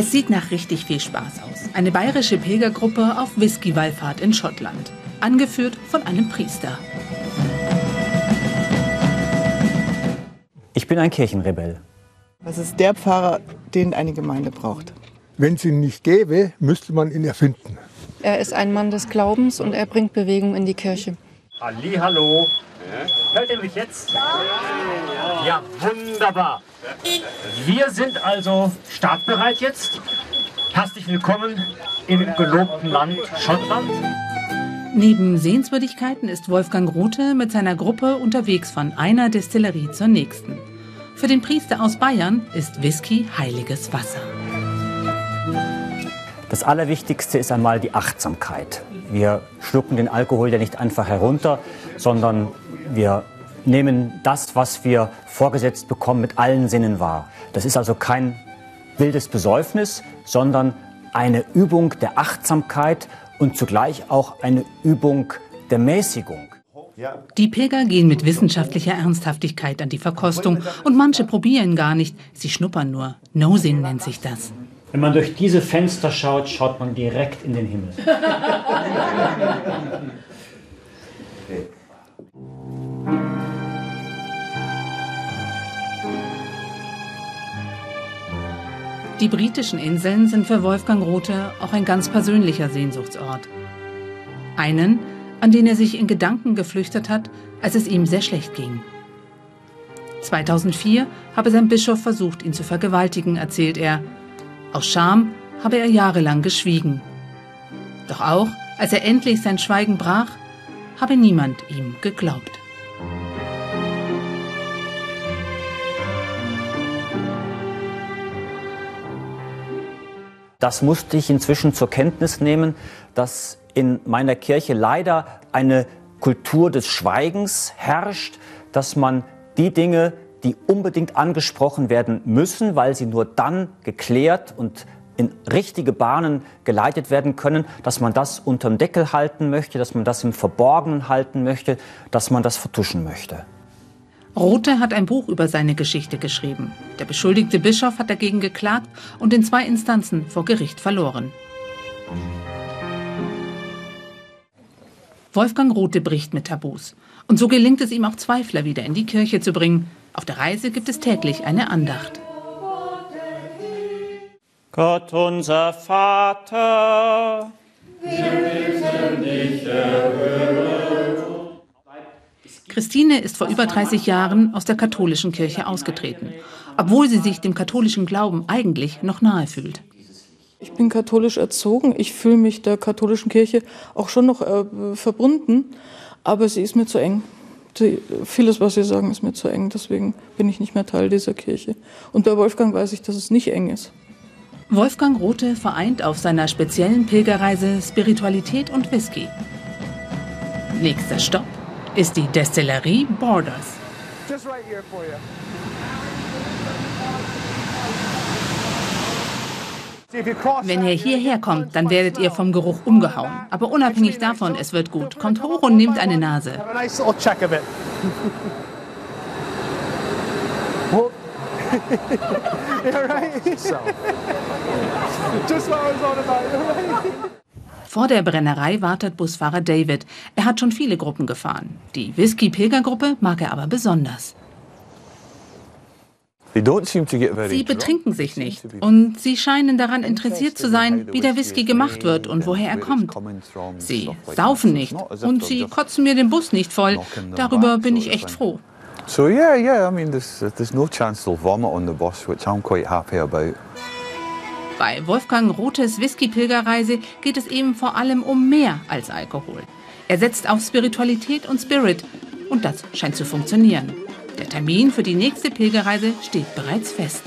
Es sieht nach richtig viel Spaß aus. Eine bayerische Pilgergruppe auf Whisky-Wallfahrt in Schottland. Angeführt von einem Priester. Ich bin ein Kirchenrebell. Das ist der Pfarrer, den eine Gemeinde braucht. Wenn es ihn nicht gäbe, müsste man ihn erfinden. Er ist ein Mann des Glaubens und er bringt Bewegung in die Kirche. Halli, hallo. Hört ihr mich jetzt? Ja, wunderbar. Wir sind also startbereit jetzt. Herzlich willkommen im gelobten Land Schottland. Neben Sehenswürdigkeiten ist Wolfgang Rothe mit seiner Gruppe unterwegs von einer Destillerie zur nächsten. Für den Priester aus Bayern ist Whisky heiliges Wasser. Das Allerwichtigste ist einmal die Achtsamkeit. Wir schlucken den Alkohol ja nicht einfach herunter, sondern wir nehmen das, was wir vorgesetzt bekommen, mit allen Sinnen wahr. Das ist also kein wildes Besäufnis, sondern eine Übung der Achtsamkeit und zugleich auch eine Übung der Mäßigung. Die Pilger gehen mit wissenschaftlicher Ernsthaftigkeit an die Verkostung und manche probieren gar nicht, sie schnuppern nur. Nosing nennt sich das. Wenn man durch diese Fenster schaut, schaut man direkt in den Himmel. Die britischen Inseln sind für Wolfgang Rothe auch ein ganz persönlicher Sehnsuchtsort. Einen, an den er sich in Gedanken geflüchtet hat, als es ihm sehr schlecht ging. 2004 habe sein Bischof versucht, ihn zu vergewaltigen, erzählt er. Aus Scham habe er jahrelang geschwiegen. Doch auch, als er endlich sein Schweigen brach, habe niemand ihm geglaubt. Das musste ich inzwischen zur Kenntnis nehmen, dass in meiner Kirche leider eine Kultur des Schweigens herrscht, dass man die Dinge, die unbedingt angesprochen werden müssen, weil sie nur dann geklärt und in richtige Bahnen geleitet werden können, dass man das unterm Deckel halten möchte, dass man das im Verborgenen halten möchte, dass man das vertuschen möchte. Rothe hat ein Buch über seine Geschichte geschrieben. Der beschuldigte Bischof hat dagegen geklagt und in zwei Instanzen vor Gericht verloren. Wolfgang Rothe bricht mit Tabus. Und so gelingt es ihm auch Zweifler wieder in die Kirche zu bringen. Auf der Reise gibt es täglich eine Andacht. Gott unser Vater, wir bitten dich, erhöre Christine ist vor über 30 Jahren aus der katholischen Kirche ausgetreten, obwohl sie sich dem katholischen Glauben eigentlich noch nahe fühlt. Ich bin katholisch erzogen. Ich fühle mich der katholischen Kirche auch schon noch äh, verbunden, aber sie ist mir zu eng. Sie, vieles, was Sie sagen, ist mir zu eng. Deswegen bin ich nicht mehr Teil dieser Kirche. Und bei Wolfgang weiß ich, dass es nicht eng ist. Wolfgang Rothe vereint auf seiner speziellen Pilgerreise Spiritualität und Whisky. Nächster Stopp ist die Destillerie Borders. Wenn ihr hierher kommt, dann werdet ihr vom Geruch umgehauen. Aber unabhängig davon, es wird gut. Kommt hoch und nehmt eine Nase. Vor der Brennerei wartet Busfahrer David. Er hat schon viele Gruppen gefahren. Die Whisky-Pilgergruppe mag er aber besonders. Sie betrinken sich nicht und sie scheinen daran interessiert zu sein, wie der Whisky gemacht wird und woher er kommt. Sie saufen nicht und sie kotzen mir den Bus nicht voll. Darüber bin ich echt froh. So yeah, yeah, I mean there's, there's no chance they'll vomit on the bus, which I'm quite happy about. Bei Wolfgang Rothes Whisky-Pilgerreise geht es eben vor allem um mehr als Alkohol. Er setzt auf Spiritualität und Spirit und das scheint zu funktionieren. Der Termin für die nächste Pilgerreise steht bereits fest.